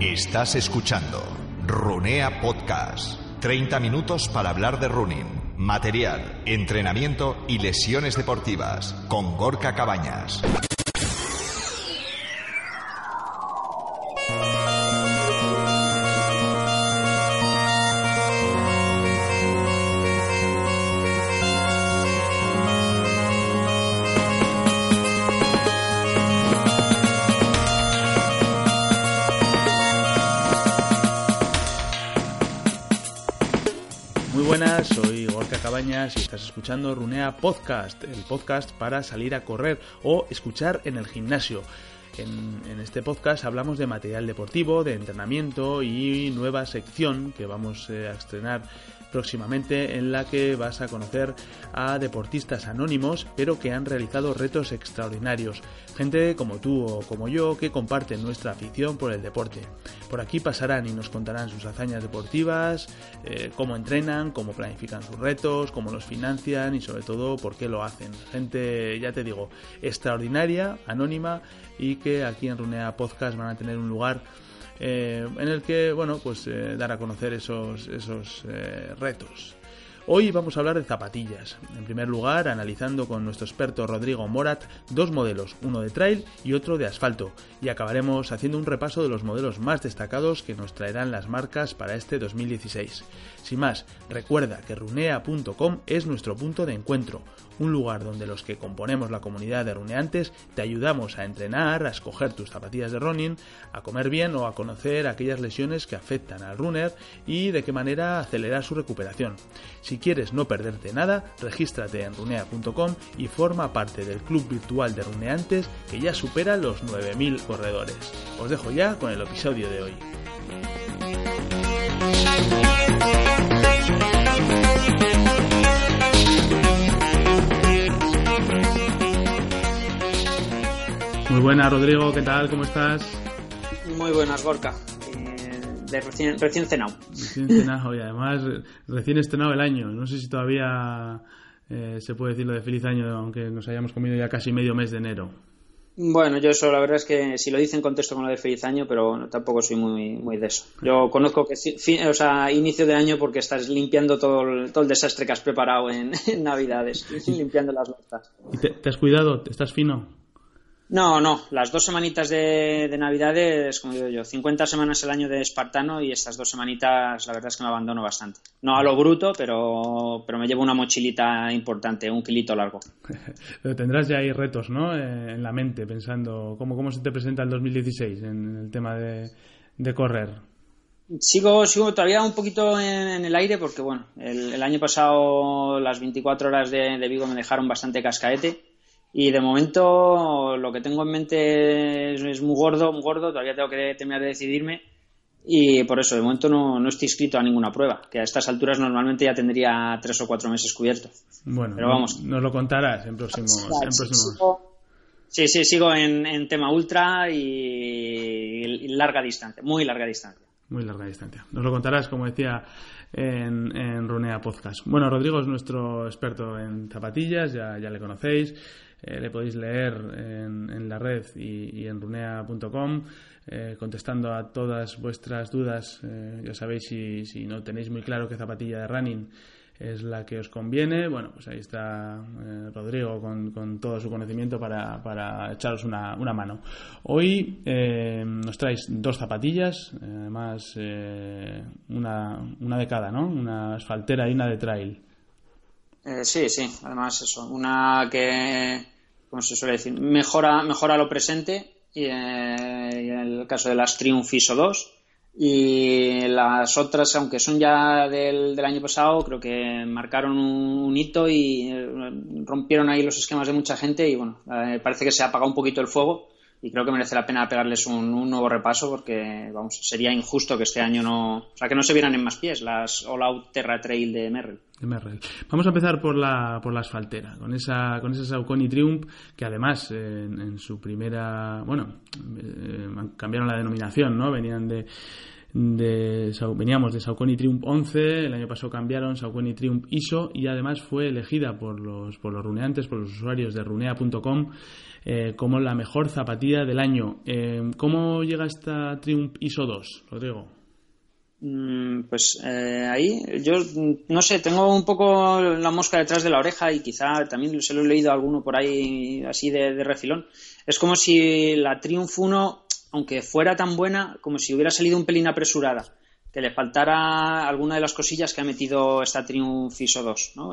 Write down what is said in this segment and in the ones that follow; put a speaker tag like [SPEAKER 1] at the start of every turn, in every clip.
[SPEAKER 1] Estás escuchando Runea Podcast. 30 minutos para hablar de running, material, entrenamiento y lesiones deportivas con Gorka Cabañas.
[SPEAKER 2] Si estás escuchando Runea Podcast, el podcast para salir a correr o escuchar en el gimnasio. En, este podcast hablamos de material deportivo, de entrenamiento y nueva sección que vamos eh, a estrenar próximamente en la que vas a conocer a deportistas anónimos pero que han realizado retos extraordinarios. Gente como tú o como yo que comparten nuestra afición por el deporte. Por aquí pasarán y nos contarán sus hazañas deportivas, eh, cómo entrenan, cómo planifican sus retos, cómo los financian y sobre todo por qué lo hacen. Gente, ya te digo, extraordinaria, anónima y que aquí en Runea Podcast van a tener un lugar eh, en el que, bueno, pues eh, dar a conocer esos, esos eh, retos. Hoy vamos a hablar de zapatillas. En primer lugar, analizando con nuestro experto Rodrigo Morat dos modelos, uno de trail y otro de asfalto, y acabaremos haciendo un repaso de los modelos más destacados que nos traerán las marcas para este 2016. Sin más, recuerda que runea.com es nuestro punto de encuentro, un lugar donde los que componemos la comunidad de runeantes te ayudamos a entrenar, a escoger tus zapatillas de running, a comer bien o a conocer aquellas lesiones que afectan al runner y de qué manera acelerar su recuperación. Si quieres no perderte nada, regístrate en runea.com y forma parte del club virtual de runeantes que ya supera los 9.000 corredores. Os dejo ya con el episodio de hoy. Muy buenas, Rodrigo, ¿qué tal? ¿Cómo estás?
[SPEAKER 3] Muy buenas, Gorka. De recién, recién cenado.
[SPEAKER 2] Recién cenado y además recién estrenado el año. No sé si todavía eh, se puede decir lo de feliz año, aunque nos hayamos comido ya casi medio mes de enero.
[SPEAKER 3] Bueno, yo eso la verdad es que si lo dice en contexto con lo de feliz año, pero tampoco soy muy, muy de eso. Yo conozco que o sea, inicio de año porque estás limpiando todo el, todo el desastre que has preparado en, Navidades, limpiando las latas.
[SPEAKER 2] ¿Y te has cuidado? ¿Estás fino?
[SPEAKER 3] No, no, las dos semanitas de, de Navidades, como digo yo, 50 semanas el año de espartano y estas dos semanitas la verdad es que me abandono bastante. No a lo bruto, pero, pero me llevo una mochilita importante, un kilito largo.
[SPEAKER 2] pero tendrás ya ahí retos, ¿no? Eh, en la mente, pensando cómo, cómo se te presenta el 2016 en el tema de, de correr.
[SPEAKER 3] Sigo, sigo todavía un poquito en, el aire porque, bueno, el, año pasado las 24 horas de, de Vigo me dejaron bastante cascaete y de momento lo que tengo en mente es, muy gordo, muy gordo, todavía tengo que terminar de decidirme y por eso de momento no, no, estoy inscrito a ninguna prueba, que a estas alturas normalmente ya tendría tres o cuatro meses cubierto.
[SPEAKER 2] Bueno, Pero vamos. nos lo contarás en próximos. En
[SPEAKER 3] sí, sí, sigo en, tema ultra y, larga distancia, muy larga distancia.
[SPEAKER 2] Muy larga distancia. Nos lo contarás, como decía, en, en Runea Podcast. Bueno, Rodrigo es nuestro experto en zapatillas, ya, ya le conocéis. Eh, le podéis leer en, la red y, en runea.com eh, contestando a todas vuestras dudas. Eh, ya sabéis si, no tenéis muy claro qué zapatilla de running es la que os conviene. Bueno, pues ahí está Rodrigo con, todo su conocimiento para, echaros una, mano. Hoy nos traéis dos zapatillas, además una, una de cada, ¿no? Una asfaltera y una de trail.
[SPEAKER 3] Eh, sí, sí, además eso, una que, como se suele decir, mejora, mejora lo presente y, eh, en el caso de las Triumph ISO 2 Y las otras, aunque son ya del, año pasado, creo que marcaron un, hito y eh, rompieron ahí los esquemas de mucha gente y bueno, eh, parece que se ha apagado un poquito el fuego y creo que merece la pena pegarles un, nuevo repaso porque vamos sería injusto que este año no o sea que no se vieran en más pies las All Out Terra Trail de Merrell.
[SPEAKER 2] Vamos a empezar por la por la asfaltera con esa con esa Saucony Triumph que además en, su primera bueno eh, cambiaron la denominación no venían de de, veníamos de Saucony Triumph 11, el año pasado cambiaron Saucony Triumph ISO y además fue elegida por los, por los runeantes, por los usuarios de runea.com eh, como la mejor zapatilla del año. Eh, ¿Cómo llega esta Triumph ISO 2, Rodrigo?
[SPEAKER 3] Mm, pues eh, ahí yo no sé, tengo un poco la mosca detrás de la oreja y quizá también se lo he leído a alguno por ahí así de, de refilón. Es como si la Triumph 1, aunque fuera tan buena, como si hubiera salido un pelín apresurada que le faltara alguna de las cosillas que ha metido esta Triumph ISO 2, ¿no?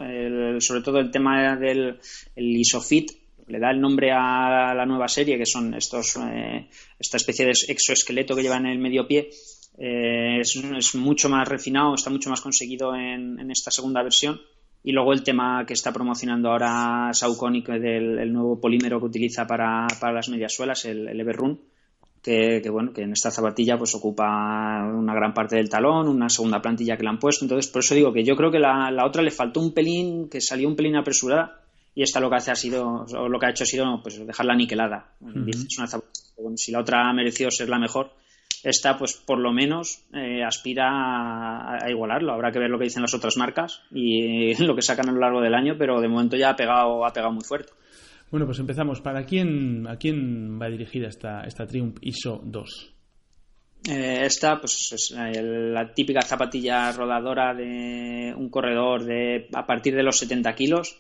[SPEAKER 3] sobre todo el tema del el ISOFIT, le da el nombre a la nueva serie, que son estos, eh, esta especie de exoesqueleto que lleva en el medio pie, eh, es, mucho más refinado, está mucho más conseguido en, esta segunda versión. Y luego el tema que está promocionando ahora Saucony del el nuevo polímero que utiliza para, las medias suelas, el, el Everrun, que, bueno, que en esta zapatilla pues ocupa una gran parte del talón, una segunda plantilla que le han puesto. Entonces, por eso digo que yo creo que la, la otra le faltó un pelín, que salió un pelín apresurada y esta lo que hace ha sido o lo que ha hecho ha sido pues dejarla aniquilada. Si la otra ha merecido ser la mejor esta pues por lo menos eh, aspira a, igualarlo. Habrá que ver lo que dicen las otras marcas y lo que sacan a lo largo del año pero de momento ya ha pegado ha pegado muy fuerte.
[SPEAKER 2] Bueno pues empezamos. Para quién a quién va dirigida esta esta Triumph ISO 2
[SPEAKER 3] eh, esta pues es eh, la típica zapatilla rodadora de un corredor de a partir de los 70 kilos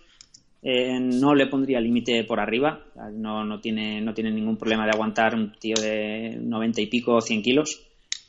[SPEAKER 3] eh, no le pondría límite por arriba, no, no, tiene, no tiene ningún problema de aguantar un tío de 90 y pico o 100 kilos.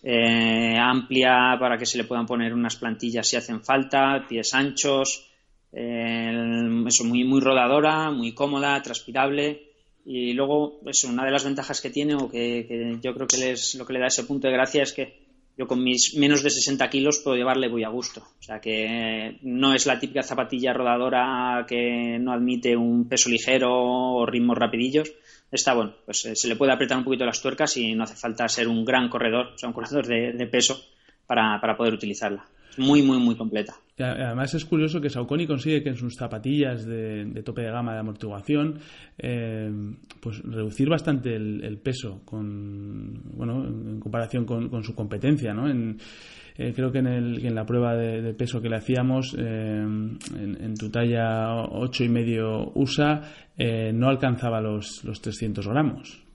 [SPEAKER 3] Eh, amplia para que se le puedan poner unas plantillas si hacen falta, pies anchos, eh, eso muy, muy rodadora, muy cómoda, transpirable. Y luego, eso, una de las ventajas que tiene, o que, que yo creo que lo que le da ese punto de gracia es que yo con mis menos de 60 kilos puedo llevarle muy a gusto. O sea que no es la típica zapatilla rodadora que no admite un peso ligero o ritmos rapidillos. Está bueno, pues eh, se le puede apretar un poquito las tuercas y no hace falta ser un gran corredor, o sea, un corredor de, peso para poder utilizarla muy, muy, muy completa.
[SPEAKER 2] además es curioso que Saucony consigue que en sus zapatillas de, tope de gama de amortiguación eh, pues reducir bastante el, peso con bueno en comparación con, su competencia ¿no? Eh, creo que en, el, en, la prueba de, peso que le hacíamos eh, en, tu talla ocho y medio USA no alcanzaba los, los 300 gramos.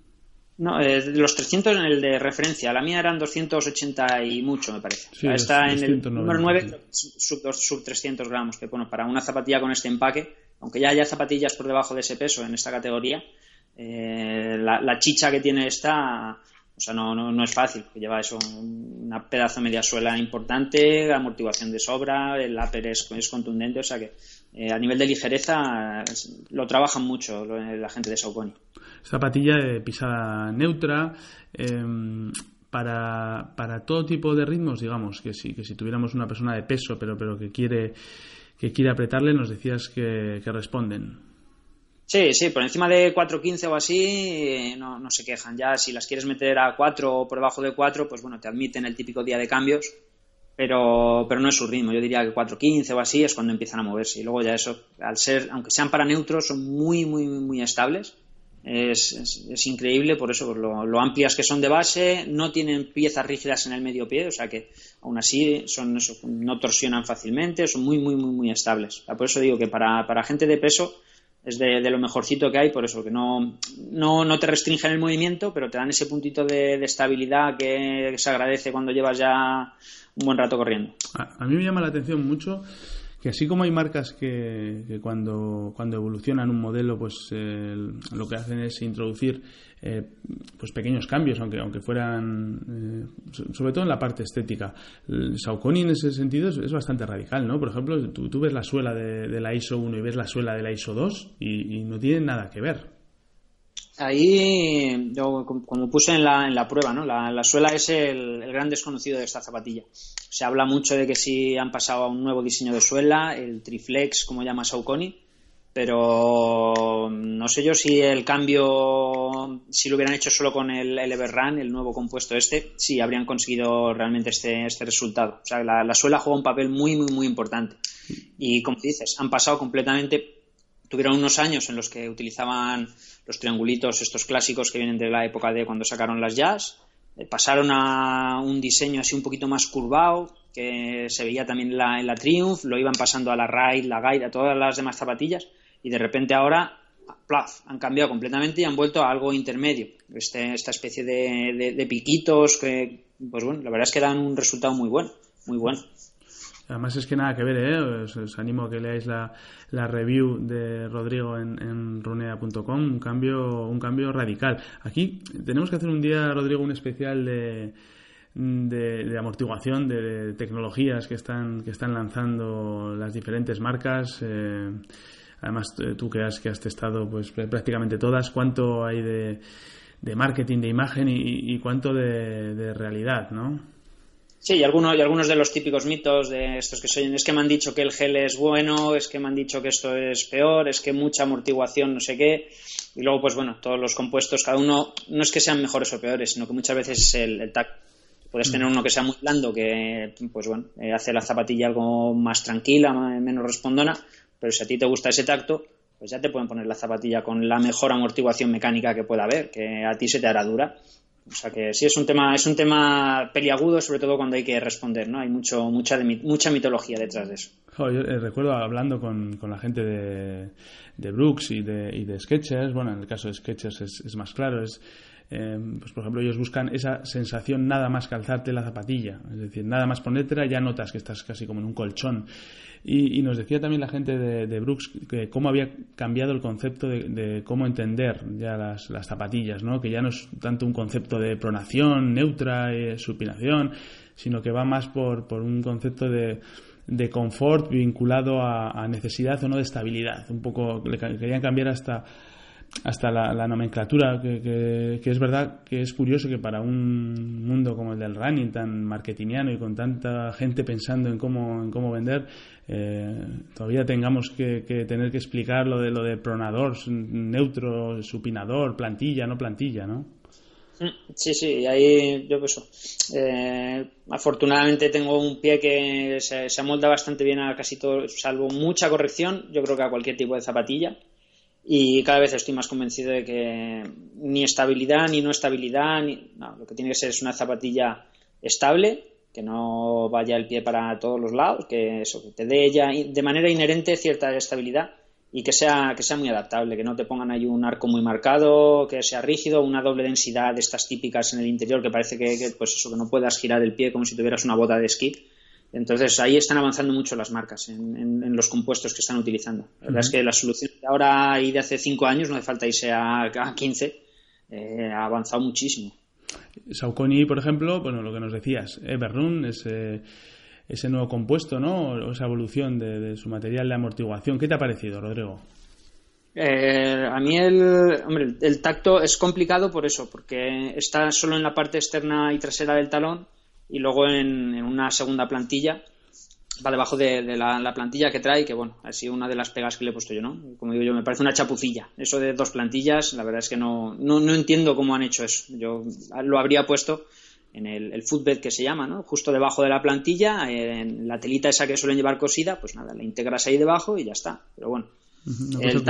[SPEAKER 3] No, eh, los 300 en el de referencia. La mía eran 280 y mucho, me parece. está en el número 9, sub, 300 gramos. Que bueno, para una zapatilla con este empaque, aunque ya haya zapatillas por debajo de ese peso en esta categoría, eh, la, chicha que tiene esta, o sea, no, no, es fácil. Lleva eso, una pedazo de media suela importante, amortiguación de sobra, el upper es, contundente, o sea que eh, a nivel de ligereza lo trabajan mucho la gente de Saucony.
[SPEAKER 2] Zapatilla de pisada neutra. Em, para, para, todo tipo de ritmos, digamos, que si, que si tuviéramos una persona de peso, pero, pero que quiere que quiere apretarle, nos decías que, responden.
[SPEAKER 3] Sí, sí, por encima de 4.15 o así eh, no, no, se quejan. Ya si las quieres meter a 4 o por debajo de 4, pues bueno, te admiten el típico día de cambios, pero, pero no es su ritmo. Yo diría que 4.15 o así es cuando empiezan a moverse. Y luego ya eso, al ser, aunque sean para neutros, son muy, muy, muy estables es, es, increíble por eso, por lo, amplias que son de base, no tienen piezas rígidas en el medio pie, o sea que aún así son no torsionan fácilmente, son muy, muy, muy, muy estables. por eso digo que para, para gente de peso es de, lo mejorcito que hay, por eso que no, no, no te restringen el movimiento, pero te dan ese puntito de, estabilidad que, se agradece cuando llevas ya un buen rato corriendo.
[SPEAKER 2] a mí me llama la atención mucho que así como hay marcas que, cuando, cuando evolucionan un modelo, pues lo que hacen es introducir eh, pues pequeños cambios, aunque, aunque fueran, eh, sobre todo en la parte estética. Saucony en ese sentido es, bastante radical, ¿no? Por ejemplo, tú, ves la suela de, la ISO 1 y ves la suela de la ISO 2 y, no tienen nada que ver.
[SPEAKER 3] Ahí, yo, como puse en la, en la prueba, ¿no? La, suela es el, gran desconocido de esta zapatilla. Se habla mucho de que si han pasado a un nuevo diseño de suela, el Triflex, como llama Saucony, pero no sé yo si el cambio, si lo hubieran hecho solo con el, el Everrun, el nuevo compuesto este, si habrían conseguido realmente este, este resultado. O sea, la, suela juega un papel muy, muy, muy importante. Y como dices, han pasado completamente, tuvieron unos años en los que utilizaban los triangulitos, estos clásicos que vienen de la época de cuando sacaron las jazz, eh, pasaron a un diseño así un poquito más curvado, que se veía también en la, en la Triumph, lo iban pasando a la Ride, la Guide, a todas las demás zapatillas y de repente ahora plaf, han cambiado completamente y han vuelto a algo intermedio. Este, esta especie de, piquitos que, pues bueno, la verdad es que dan un resultado muy bueno, muy bueno.
[SPEAKER 2] Además es que nada que ver, ¿eh? os, animo a que leáis la, la review de Rodrigo en, en runea.com, un cambio, un cambio radical. Aquí tenemos que hacer un día, Rodrigo, un especial de, de, amortiguación, de, tecnologías que están, que están lanzando las diferentes marcas. Eh, Además, tú que has, que has testado pues prácticamente todas, ¿cuánto hay de, de marketing de imagen y, cuánto de, realidad, no?
[SPEAKER 3] Sí, y algunos, y algunos de los típicos mitos de estos que soy, es que me han dicho que el gel es bueno, es que me han dicho que esto es peor, es que mucha amortiguación, no sé qué. Y luego, pues bueno, todos los compuestos, cada uno, no es que sean mejores o peores, sino que muchas veces es el, el tacto. Puedes mm. tener uno que sea muy blando, que pues bueno, eh, hace la zapatilla algo más tranquila, menos respondona, pero si a ti te gusta ese tacto, pues ya te pueden poner la zapatilla con la mejor amortiguación mecánica que pueda haber, que a ti se te hará dura. O sea que sí es un tema, es un tema peliagudo, sobre todo cuando hay que responder, ¿no? Hay mucho, mucha, mucha mitología detrás de eso.
[SPEAKER 2] yo eh, recuerdo hablando con, con la gente de, de Brooks y de, y de Sketchers, bueno, en el caso de Sketchers es, es más claro, es Em, pues por ejemplo, ellos buscan esa sensación nada más calzarte la zapatilla, es decir, nada más ponértela ya notas que estás casi como en un colchón. Y, nos decía también la gente de, Brooks que cómo había cambiado el concepto de, cómo entender ya las, zapatillas, ¿no? que ya no es tanto un concepto de pronación neutra, y supinación, sino que va más por, por un concepto de, de confort vinculado a, a, necesidad o no de estabilidad. Un poco, le querían cambiar hasta hasta la, nomenclatura, que, es verdad que es curioso que para un mundo como el del running, tan marketingiano y con tanta gente pensando en cómo, en cómo vender, eh, todavía tengamos que, tener que explicar lo de lo de pronador, neutro, supinador, plantilla, no plantilla, ¿no?
[SPEAKER 3] Mm, sí, sí, ahí yo pues eh, afortunadamente tengo un pie que se, se amolda bastante bien a casi todo, salvo mucha corrección, yo creo que a cualquier tipo de zapatilla y cada vez estoy más convencido de que ni estabilidad ni no estabilidad, ni, lo que tiene que ser es una zapatilla estable, que no vaya el pie para todos los lados, que eso, que te dé ya de manera inherente cierta estabilidad y que sea, que sea muy adaptable, que no te pongan ahí un arco muy marcado, que sea rígido, una doble densidad de estas típicas en el interior que parece que, que pues eso, que no puedas girar el pie como si tuvieras una bota de esquí entonces ahí están avanzando mucho las marcas en, los compuestos que están utilizando. La verdad es que la solución de ahora y de hace cinco años, no hace falta irse a, a 15, eh, ha avanzado muchísimo.
[SPEAKER 2] Saucony, por ejemplo, bueno, lo que nos decías, Everrun, ese, ese nuevo compuesto, ¿no? O esa evolución de, su material de amortiguación. ¿Qué te ha parecido, Rodrigo?
[SPEAKER 3] Eh, a mí el, hombre, el tacto es complicado por eso, porque está solo en la parte externa y trasera del talón y luego en, una segunda plantilla va debajo de, la, plantilla que trae, que bueno, ha sido una de las pegas que le he puesto yo, ¿no? Como digo yo, me parece una chapucilla. Eso de dos plantillas, la verdad es que no, no, entiendo cómo han hecho eso. Yo lo habría puesto en el, el footbed que se llama, ¿no? Justo debajo de la plantilla, en la telita esa que suelen llevar cosida, pues nada, la integras ahí debajo y ya está. Pero bueno. el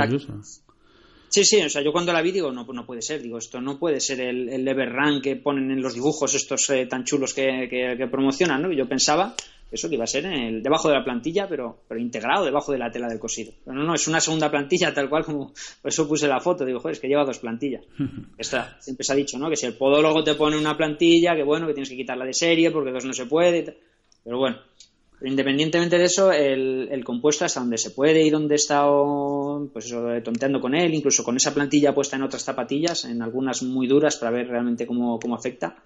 [SPEAKER 3] Sí, sí, o sea, yo cuando la vi digo, no, no puede ser, digo, esto no puede ser el, el Everrun que ponen en los dibujos estos eh, tan chulos que, que, promocionan, ¿no? Y yo pensaba eso que iba a ser en el, debajo de la plantilla, pero, pero integrado debajo de la tela del cosido. Pero no, no, es una segunda plantilla tal cual como, por eso puse la foto, digo, joder, es que lleva dos plantillas. Esta, siempre se ha dicho, ¿no? Que si el podólogo te pone una plantilla, que bueno, que tienes que quitarla de serie porque dos no se puede, pero bueno, independientemente de eso, el, compuesto hasta donde se puede y donde he estado pues eso, tonteando con él, incluso con esa plantilla puesta en otras zapatillas, en algunas muy duras para ver realmente cómo, afecta,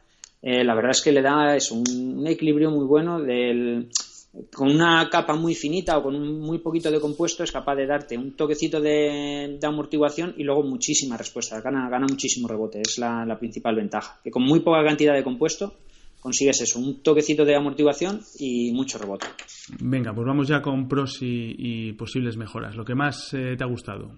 [SPEAKER 3] eh, la verdad es que le da es un, equilibrio muy bueno del con una capa muy finita o con un muy poquito de compuesto es capaz de darte un toquecito de, amortiguación y luego muchísima respuesta, gana, gana muchísimo rebote, es la, principal ventaja, que con muy poca cantidad de compuesto consigues eso, un toquecito de amortiguación y mucho rebote.
[SPEAKER 2] Venga, pues vamos ya con pros y, posibles mejoras. Lo que más eh, te ha gustado.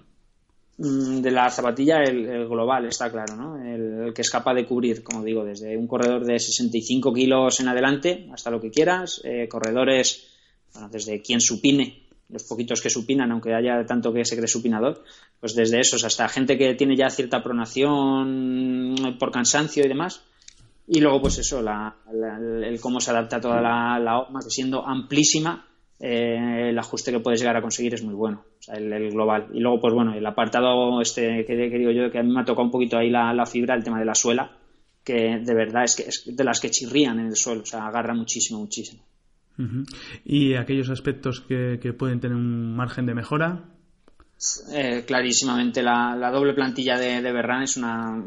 [SPEAKER 3] Mm, de la zapatilla el, global, está claro, ¿no? El, que es capaz de cubrir, como digo, desde un corredor de 65 kilos en adelante hasta lo que quieras, eh, corredores, bueno, desde quien supine, los poquitos que supinan, aunque haya tanto que se cree supinador, pues desde esos hasta gente que tiene ya cierta pronación por cansancio y demás. Y luego, pues eso, el cómo se adapta toda la, la que siendo amplísima, eh, el ajuste que puedes llegar a conseguir es muy bueno, o sea, el, global. Y luego, pues bueno, el apartado este que, digo yo, que a mí me ha tocado un poquito ahí la, fibra, el tema de la suela, que de verdad es que es de las que chirrían en el suelo, o sea, agarra muchísimo, muchísimo.
[SPEAKER 2] ¿Y aquellos aspectos que, pueden tener un margen de mejora?
[SPEAKER 3] Eh, clarísimamente la, doble plantilla de, de Berran es una,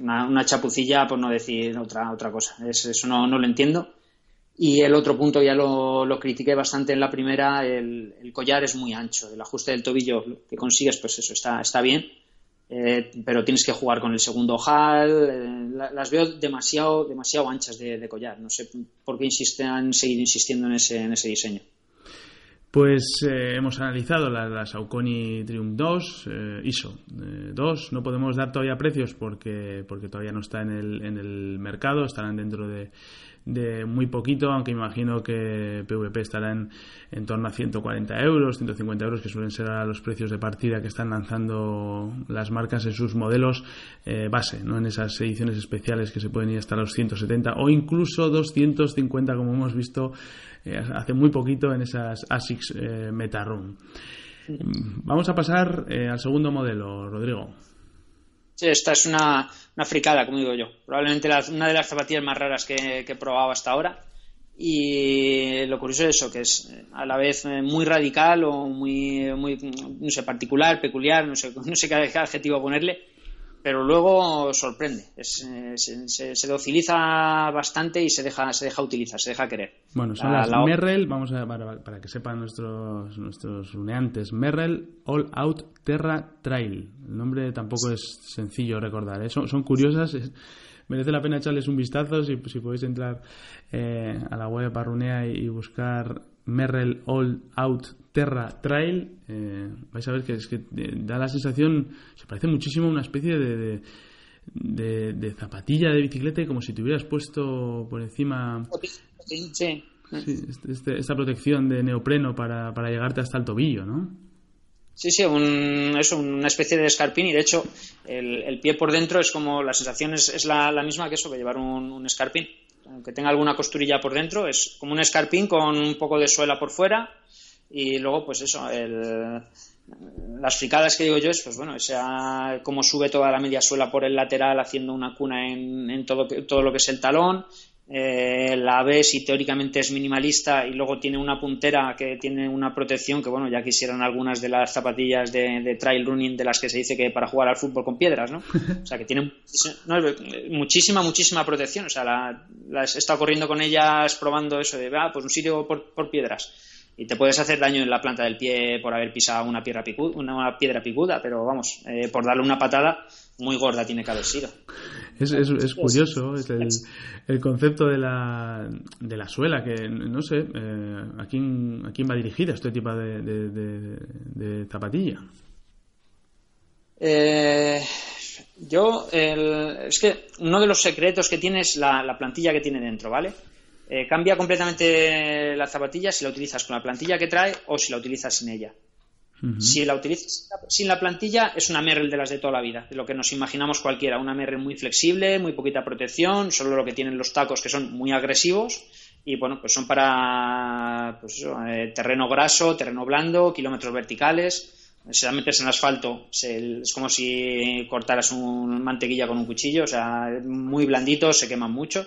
[SPEAKER 3] una, chapucilla por no decir otra otra cosa. Eso no, no lo entiendo. Y el otro punto ya lo, lo critiqué bastante en la primera, el, collar es muy ancho, el ajuste del tobillo que consigues, pues eso está, está bien, eh, pero tienes que jugar con el segundo ojal, eh, las veo demasiado, demasiado anchas de, collar, no sé por qué insisten, han seguido insistiendo en ese, en ese diseño.
[SPEAKER 2] Pues eh, hemos analizado las, las Saucony Triumph 2, ISO 2. No podemos dar todavía precios porque, porque todavía no está en el, en el mercado, estarán dentro de, de muy poquito, aunque imagino que PVP estará en, en torno a 140 euros, 150 euros, que suelen ser los precios de partida que están lanzando las marcas en sus modelos eh, base, ¿no? en esas ediciones especiales que se pueden ir hasta los 170 o incluso 250, como hemos visto eh, hace muy poquito en esas ASICS eh, MetaRoom. Vamos a pasar al segundo modelo, Rodrigo.
[SPEAKER 3] Esta es una, una fricada, como digo yo. Probablemente una de las zapatillas más raras que, he probado hasta ahora. Y lo curioso es eso, que es a la vez muy radical o muy, muy no sé, particular, peculiar, no sé, no sé qué adjetivo ponerle, pero luego sorprende. Eh, se, se, dociliza bastante y se deja, se deja utilizar, se deja querer.
[SPEAKER 2] Bueno, son las Merrell, vamos a, para, que sepan nuestros, nuestros uneantes, Merrell All Out Terra Trail. El nombre tampoco es sencillo recordar, ¿eh? son, curiosas. merece la pena echarles un vistazo si, si podéis entrar eh, a la web Parrunea y buscar Merrell All Out Terra Trail, eh, vais a ver que es que eh, da la sensación, se parece muchísimo a una especie de, de, zapatilla de bicicleta como si te hubieras puesto por encima
[SPEAKER 3] sí.
[SPEAKER 2] Este, este, esta protección de neopreno para, para llegarte hasta el tobillo, ¿no?
[SPEAKER 3] Sí, sí, es una especie de escarpín y de hecho el, pie por dentro es como la sensación es, la, misma que eso, que llevar un, un escarpín aunque tenga alguna costurilla por dentro, es como un escarpín con un poco de suela por fuera. Y luego pues eso, las fricadas que digo yo es pues bueno, sea como sube toda la media suela por el lateral haciendo una cuna en, en todo, todo lo que es el talón, eh, la B si teóricamente es minimalista y luego tiene una puntera que tiene una protección que bueno ya quisieran algunas de las zapatillas de, trail running de las que se dice que para jugar al fútbol con piedras no o sea que tiene muchísima muchísima protección. O sea la, he estado corriendo con ellas probando eso de ah, pues un sitio por, piedras y te puedes hacer daño en la planta del pie por haber pisado una piedra picuda, una piedra picuda pero vamos eh, por darle una patada muy gorda tiene que haber sido.
[SPEAKER 2] Es, es, curioso es el, el, concepto de la, de la suela, que no sé, eh, ¿a, quién, ¿a quién va dirigida este tipo de, de, zapatilla?
[SPEAKER 3] Eh, yo, es que uno de los secretos que tiene es la, la plantilla que tiene dentro, ¿vale? Eh, cambia completamente la zapatilla si la utilizas con la plantilla que trae o si la utilizas sin ella. Si la utilizas sin la plantilla, es una Merrell de las de toda la vida, de lo que nos imaginamos cualquiera. Una Merrell muy flexible, muy poquita protección, solo lo que tienen los tacos que son muy agresivos y bueno, pues son para pues eh, terreno graso, terreno blando, kilómetros verticales. Si la metes en asfalto, es como si cortaras un mantequilla con un cuchillo, o sea, muy blandito, se queman mucho.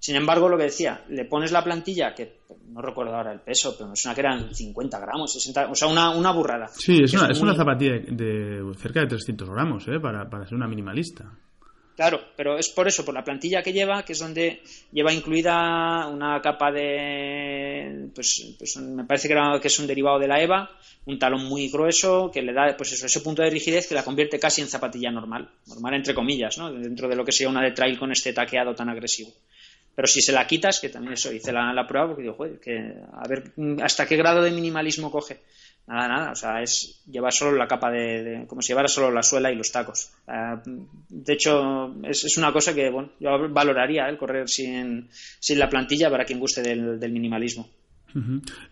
[SPEAKER 3] Sin embargo, lo que decía, le pones la plantilla, que no recuerdo ahora el peso, pero es una que eran 50 gramos, 60, o sea, una, una burrada.
[SPEAKER 2] Sí, es, una, es una, zapatilla de, cerca de 300 gramos, ¿eh? para, para ser una minimalista.
[SPEAKER 3] Claro, pero es por eso, por la plantilla que lleva, que es donde lleva incluida una capa de, pues, pues me parece que, que, es un derivado de la EVA, un talón muy grueso que le da, pues eso, ese punto de rigidez que la convierte casi en zapatilla normal, normal entre comillas, ¿no? Dentro de lo que sería una de trail con este taqueado tan agresivo. Pero si se la quitas, que también eso, hice la, prueba porque digo, joder, que a ver hasta qué grado de minimalismo coge nada, nada, o sea, es llevar solo la capa de, como si llevara solo la suela y los tacos. de hecho, es, una cosa que, bueno, yo valoraría el correr sin, sin la plantilla para quien guste del, minimalismo.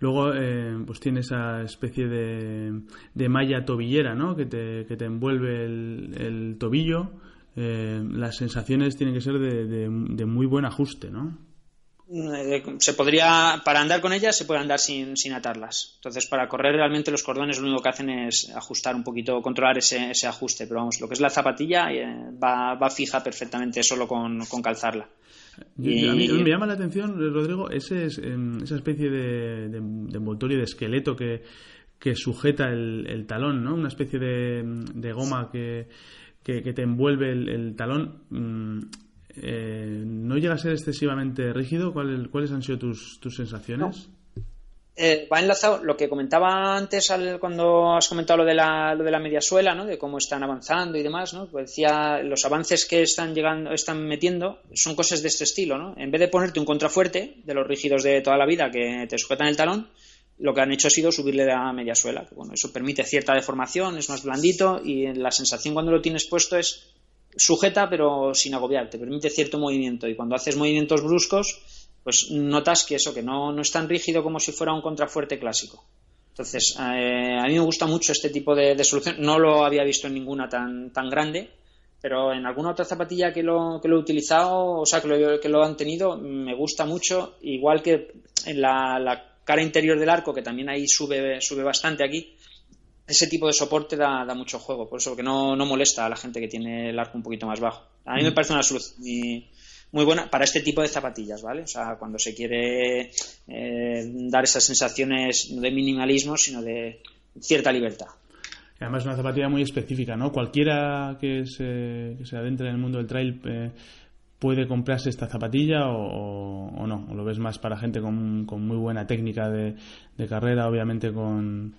[SPEAKER 2] Luego, eh, pues tiene esa especie de, de malla tobillera, ¿no? Que te, que te envuelve el, tobillo. Eh, las sensaciones tienen que ser de, de muy buen ajuste, ¿no?
[SPEAKER 3] Eh, se podría, para andar con ellas se puede andar sin, sin, atarlas. Entonces, para correr realmente los cordones lo único que hacen es ajustar un poquito, controlar ese, ese ajuste. Pero vamos, lo que es la zapatilla eh, va, va, fija perfectamente solo con, calzarla.
[SPEAKER 2] Y, a mí me llama la atención, Rodrigo, ese es, em, esa especie de, de, envoltorio, de esqueleto que, que sujeta el, el, talón, ¿no? Una especie de, de goma que, que, te envuelve el, talón. Mm, eh, ¿no llega a ser excesivamente rígido? ¿Cuáles, han sido tus, sensaciones?
[SPEAKER 3] Eh, va enlazado lo que comentaba antes cuando has comentado lo de la, lo de la media suela, ¿no? de cómo están avanzando y demás. ¿no? Pues decía, los avances que están llegando, están metiendo son cosas de este estilo. ¿no? En vez de ponerte un contrafuerte de los rígidos de toda la vida que te sujetan el talón, lo que han hecho ha sido subirle la media suela. bueno, eso permite cierta deformación, es más blandito y la sensación cuando lo tienes puesto es sujeta pero sin agobiar, te permite cierto movimiento y cuando haces movimientos bruscos, pues notas que eso, que no, no es tan rígido como si fuera un contrafuerte clásico. Entonces, eh, a mí me gusta mucho este tipo de, solución. No lo había visto en ninguna tan, tan grande, pero en alguna otra zapatilla que lo, que lo he utilizado, o sea, que lo, que lo han tenido, me gusta mucho. Igual que en la, la cara interior del arco, que también ahí sube, sube bastante aquí, ese tipo de soporte da, mucho juego, por eso que no, molesta a la gente que tiene el arco un poquito más bajo. A mí me mm. parece una solución muy, buena para este tipo de zapatillas, ¿vale? O sea, cuando se quiere eh, dar esas sensaciones no de minimalismo, sino de cierta libertad.
[SPEAKER 2] Además es una zapatilla muy específica, ¿no? Cualquiera que se, que se adentre en el mundo del trail eh, puede comprarse esta zapatilla o, no, o lo ves más para gente con, muy buena técnica de carrera, obviamente con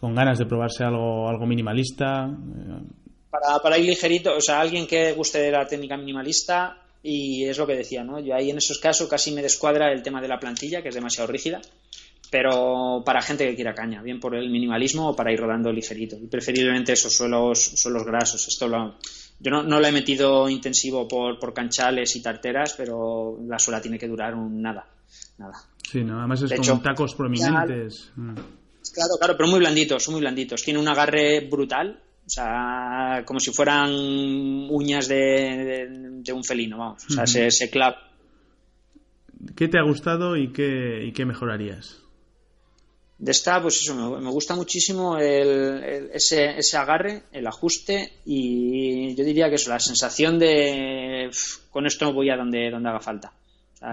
[SPEAKER 2] ganas de probarse algo, algo minimalista.
[SPEAKER 3] Para, para ir ligerito, o sea, alguien que guste de la técnica minimalista, y es lo que decía, ¿no? Yo ahí en esos casos casi me descuadra el tema de la plantilla, que es demasiado rígida, pero para gente que quiera caña, bien por el minimalismo o para ir rodando ligerito. Y preferiblemente esos suelos, suelos grasos. Esto lo, yo no, no lo he metido intensivo por, por canchales y tarteras, pero la suela tiene que durar un nada. nada.
[SPEAKER 2] Sí, no, además es con tacos prominentes. Mm.
[SPEAKER 3] Claro, claro, pero muy blanditos, son muy blanditos. Tiene un agarre brutal, o sea, como si fueran uñas de, un felino, vamos. O sea, se, se clava.
[SPEAKER 2] ¿Qué te ha gustado y qué, y qué mejorarías?
[SPEAKER 3] De esta, pues eso, me, gusta muchísimo el, ese, ese agarre, el ajuste y yo diría que eso, la sensación de con esto voy a donde, donde haga falta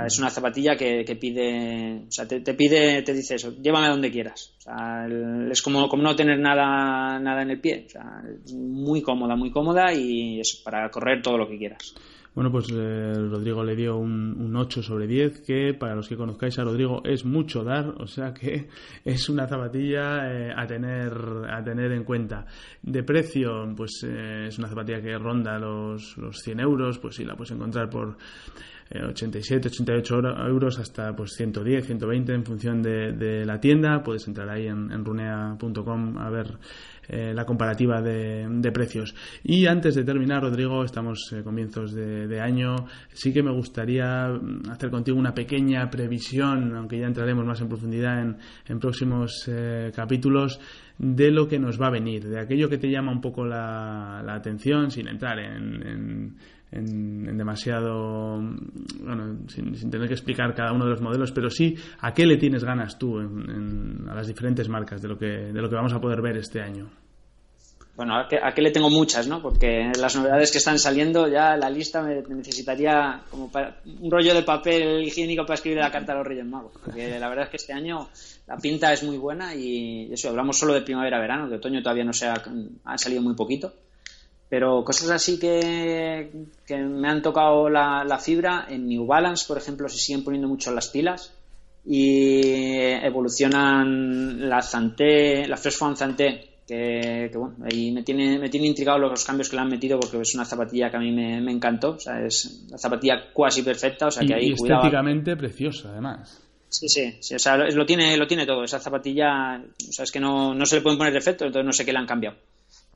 [SPEAKER 3] es una zapatilla que, pide, o sea, te, pide, te dice eso, llévame a donde quieras. O sea, es como, como no tener nada, nada en el pie. O sea, muy cómoda, muy cómoda y es para correr todo lo que quieras.
[SPEAKER 2] Bueno, pues eh, Rodrigo le dio un, un, 8 sobre 10, que para los que conozcáis a Rodrigo es mucho dar, o sea que es una zapatilla eh, a, tener, a tener en cuenta. De precio, pues eh, es una zapatilla que ronda los, los 100 euros, pues sí, la puedes encontrar por 87, 88 euros hasta pues 110, 120 en función de, la tienda. Puedes entrar ahí en, runea.com a ver eh, la comparativa de, precios. Y antes de terminar, Rodrigo, estamos en comienzos de, año. Sí que me gustaría mm, hacer contigo una pequeña previsión, aunque ya entraremos más en profundidad en, próximos eh, capítulos de lo que nos va a venir, de aquello que te llama un poco la, atención, sin entrar en, en, demasiado, bueno, sin, tener que explicar cada uno de los modelos, pero sí a qué le tienes ganas tú a las diferentes marcas de lo, que, de lo que vamos a poder ver este año.
[SPEAKER 3] Bueno, a qué, le tengo muchas, ¿no? Porque las novedades que están saliendo, ya la lista me necesitaría como un rollo de papel higiénico para escribir la carta a los Reyes Magos. Porque la verdad es que este año la pinta es muy buena y eso, hablamos solo de primavera-verano, de otoño todavía no se ha, ha salido muy poquito Pero cosas así que, que me han tocado la, la, fibra, en New Balance, por ejemplo, se siguen poniendo mucho las pilas y evolucionan la Zante, la Fresh Foam Zante, que, bueno, ahí me tiene, me tiene intrigado los cambios que le han metido porque es una zapatilla que a mí me, me encantó, o sea, es la zapatilla cuasi perfecta, o sea que ahí
[SPEAKER 2] y estéticamente preciosa además.
[SPEAKER 3] Sí, sí, sí, o sea, lo, tiene, lo tiene todo, esa zapatilla, o sea, es que no, no se le pueden poner defectos, entonces no sé qué le han cambiado.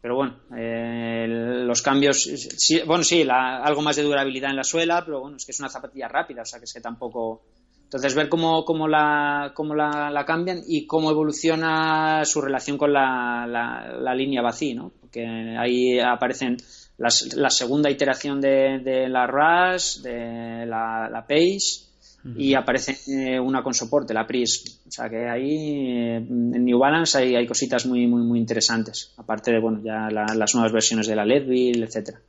[SPEAKER 3] Pero bueno, eh, los cambios, sí, bueno, sí, algo más de durabilidad en la suela, pero bueno, es que es una zapatilla rápida, o sea, que es que tampoco, entonces, ver cómo, cómo, la, cómo la, la, cambian y cómo evoluciona su relación con la, la, línea vacía, ¿no? Porque ahí aparecen las, la segunda iteración de, la RAS, de la, la Page, y aparece eh, una con soporte, la PRIS. O sea que ahí eh, en New Balance hay, hay, cositas muy, muy, muy interesantes. Aparte de, bueno, ya las nuevas versiones de la Leadville, etcétera.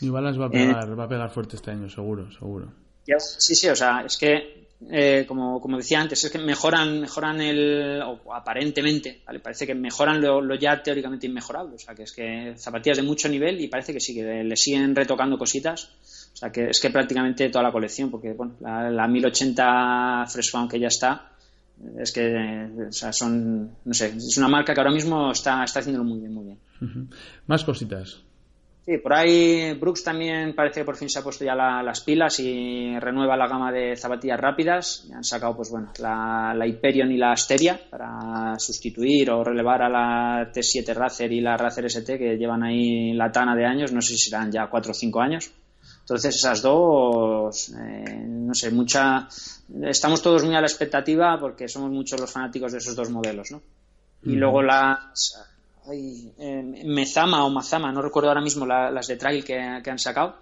[SPEAKER 2] New Balance va a pegar, va a pegar fuerte este año, seguro, seguro.
[SPEAKER 3] Sí, sí, o sea, es que eh, como, como, decía antes, es que mejoran, mejoran el, o aparentemente, ¿vale? parece que mejoran lo, ya teóricamente inmejorable. O sea, que es que zapatillas de mucho nivel y parece que sí, que le, siguen retocando cositas. O sea, que es que prácticamente toda la colección, porque bueno, la, 1080 Fresh Found que ya está, es que o sea, son, no sé, es una marca que ahora mismo está, está haciéndolo muy bien, muy bien.
[SPEAKER 2] Más cositas.
[SPEAKER 3] Sí, por ahí Brooks también parece que por fin se ha puesto ya las pilas y renueva la gama de zapatillas rápidas. han sacado, pues bueno, la, la, Hyperion y la Asteria para sustituir o relevar a la T7 Racer y la Racer ST que llevan ahí la tana de años, no sé si serán ya 4 o 5 años. Entonces esas dos, eh, no sé, mucha, estamos todos muy a la expectativa porque somos muchos los fanáticos de esos dos modelos, ¿no? Y luego las eh, Mezama o Mazama, no recuerdo ahora mismo las de trail que, han sacado,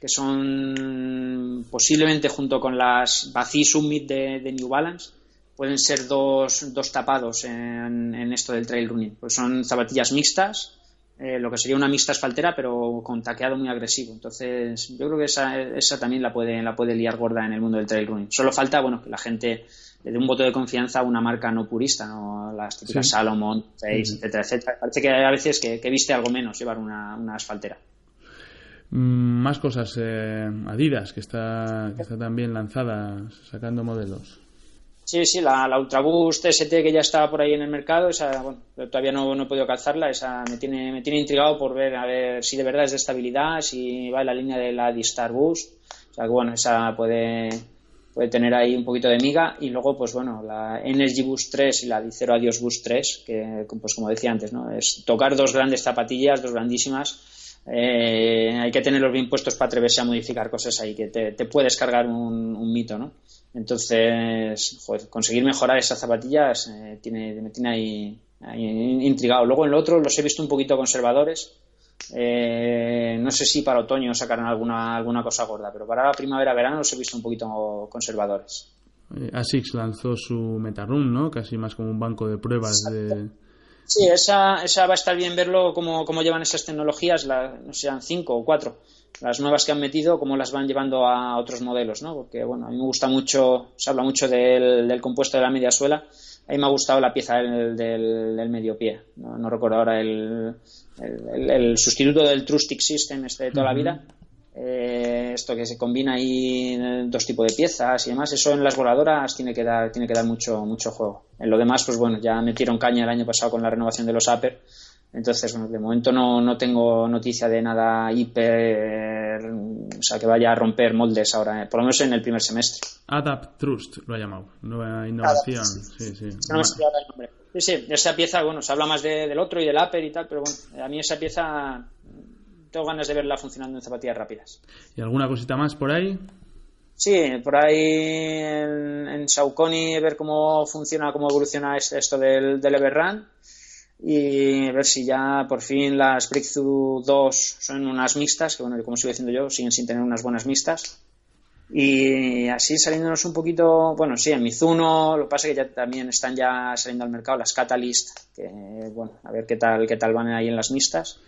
[SPEAKER 3] que son posiblemente junto con las Bací Summit de, New Balance, pueden ser dos, dos tapados en, esto del trail running. Pues son zapatillas mixtas, eh, lo que sería una mixta asfaltera, pero con taqueado muy agresivo. Entonces, yo creo que esa, esa también la puede, la puede liar gorda en el mundo del trail running. Solo falta, bueno, que la gente le dé un voto de confianza a una marca no purista, ¿no? las típicas Salomon, Face, etcétera, etcétera. Parece que a veces que, viste algo menos llevar una, una asfaltera.
[SPEAKER 2] Mm, más cosas. Eh, Adidas, que está, que está también lanzada, sacando modelos.
[SPEAKER 3] Sí, sí, la, la Ultraboost ST que ya estaba por ahí en el mercado, esa, bueno, todavía no, no, he podido calzarla, esa me tiene, me tiene intrigado por ver a ver si de verdad es de estabilidad, si va en la línea de la D-Star Boost. O sea que bueno, esa puede, puede tener ahí un poquito de miga y luego pues bueno la Energy Boost 3 y la Dicero Adios Boost 3 que pues como decía antes no es tocar dos grandes zapatillas dos grandísimas eh, hay que tenerlos bien puestos para atreverse a modificar cosas ahí que te, te puedes cargar un, mito no entonces conseguir mejorar esas zapatillas eh, tiene me tiene ahí, ahí intrigado luego en lo otro los he visto un poquito conservadores eh, no sé si para otoño sacarán alguna, alguna cosa gorda, pero para la primavera-verano los he visto un poquito conservadores.
[SPEAKER 2] Eh, ASICS lanzó su MetaRun, ¿no? Casi más como un banco de pruebas de...
[SPEAKER 3] Sí, esa, esa va a estar bien verlo cómo, cómo llevan esas tecnologías, la, no sé, sean cinco o cuatro, las nuevas que han metido, cómo las van llevando a otros modelos, ¿no? Porque, bueno, a mí me gusta mucho, se habla mucho del, del compuesto de la media suela, a mí me ha gustado la pieza del, del, medio pie, no, no recuerdo ahora el, el, sustituto del Trustic System este de toda la vida. Eh, esto que se combina ahí dos tipos de piezas y demás, eso en las voladoras tiene que dar, tiene que dar mucho, mucho juego. En lo demás, pues bueno, ya metieron caña el año pasado con la renovación de los Upper. Entonces, bueno, de momento no, no tengo noticia de nada hiper, o sea, que vaya a romper moldes ahora, eh, por lo menos en el primer semestre.
[SPEAKER 2] Adapt Trust lo ha llamado, nueva innovación. sí, sí.
[SPEAKER 3] No me el nombre. Sí, sí, esa pieza, bueno, se habla más del otro y del upper y tal, pero bueno, a mí esa pieza tengo ganas de verla funcionando en zapatillas rápidas.
[SPEAKER 2] ¿Y alguna cosita más por ahí?
[SPEAKER 3] Sí, por ahí en, en Saucony ver cómo funciona, cómo evoluciona esto del, del Everrun y ver si ya por fin las Breakthrough 2 son unas mixtas, que bueno, como sigo diciendo yo, siguen sin tener unas buenas mixtas y así saliéndonos un poquito, bueno, sí, en Mizuno, lo que pasa es que ya también están ya saliendo al mercado las Catalyst, que bueno, a ver qué tal, qué tal van ahí en las mixtas.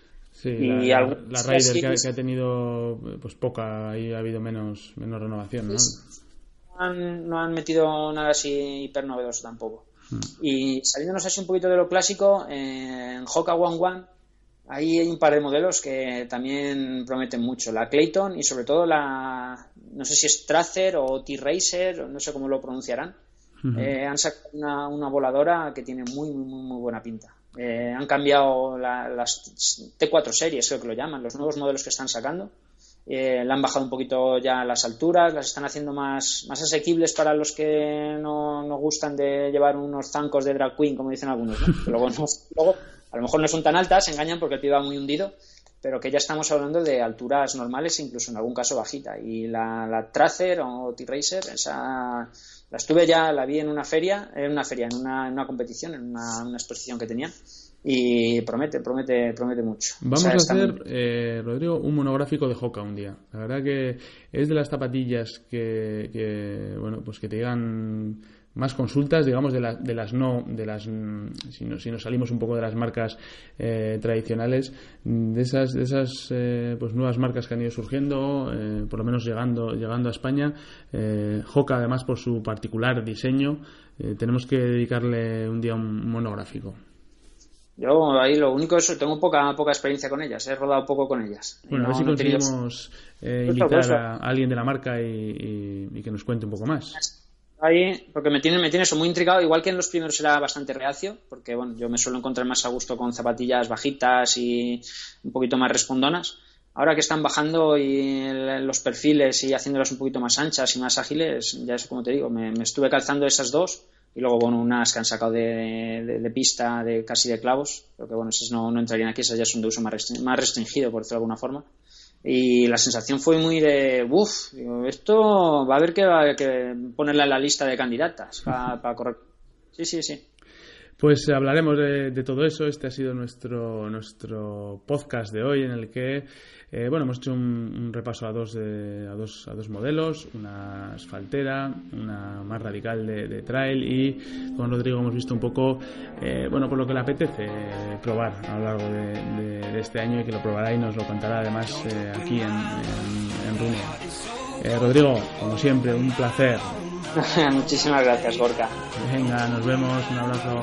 [SPEAKER 2] Sí, y la, la Raider que, ha, tenido pues poca, ahí ha habido menos, menos renovación, ¿no?
[SPEAKER 3] no han metido nada así hiper novedoso tampoco. Hmm. Y saliéndonos así un poquito de lo clásico, en Hoka One One Ahí hay un par de modelos que también prometen mucho. La Clayton y sobre todo la, no sé si es Tracer o T-Racer, no sé cómo lo pronunciarán. Eh, han sacado una, voladora que tiene muy, muy, muy buena pinta. Eh, han cambiado las T4 series, creo que lo llaman, los nuevos modelos que están sacando. Eh, le han bajado un poquito ya las alturas, las están haciendo más, más asequibles para los que no, no gustan de llevar unos zancos de drag queen, como dicen algunos. luego, luego, a lo mejor no son tan altas, se engañan porque el pie va muy hundido, pero que ya estamos hablando de alturas normales, incluso en algún caso bajita. Y la, la Tracer o T-Racer, esa la estuve ya, la vi en una feria, en una feria, en una, en una competición, en una, una exposición que tenían y promete, promete, promete mucho.
[SPEAKER 2] Vamos a hacer, eh, Rodrigo, un monográfico de Hoka un día. La verdad que es de las zapatillas que, que bueno, pues que te llegan más consultas, digamos, de, de las no, de las, mm, si, si, nos salimos un poco de las marcas eh, tradicionales, de esas, de esas eh, pues nuevas marcas que han ido surgiendo, eh, por lo menos llegando, llegando a España. Hoka, además, por su particular diseño, tenemos que dedicarle un día un monográfico.
[SPEAKER 3] Yo ahí lo único es tengo poca poca experiencia con ellas, he rodado poco con ellas.
[SPEAKER 2] Bueno, a ver si conseguimos invitar a alguien de la marca y que nos cuente un poco más
[SPEAKER 3] ahí, porque me tiene, me tiene eso muy intrigado, igual que en los primeros era bastante reacio, porque bueno, yo me suelo encontrar más a gusto con zapatillas bajitas y un poquito más respondonas. Ahora que están bajando y los perfiles y haciéndolas un poquito más anchas y más ágiles, ya es como te digo, me, estuve calzando esas dos y luego bueno, unas que han sacado de, pista, de casi de clavos, pero que bueno, esas no, no entrarían aquí, esas ya son de uso más, restringido, por decirlo de alguna forma y la sensación fue muy de, uff, esto va a haber que, que ponerla en la lista de candidatas para, correr. Sí, sí, sí.
[SPEAKER 2] Pues hablaremos de, todo eso. Este ha sido nuestro, nuestro podcast de hoy en el que eh, bueno, hemos hecho un, repaso a dos, a, dos, a dos modelos, una asfaltera, una más radical de, trail y con Rodrigo hemos visto un poco eh, bueno, por lo que le apetece probar a lo largo de, este año y que lo probará y nos lo contará además eh, aquí en, en, Rodrigo, como siempre, un placer.
[SPEAKER 3] Muchísimas gracias, Gorka.
[SPEAKER 2] Venga, nos vemos, un abrazo.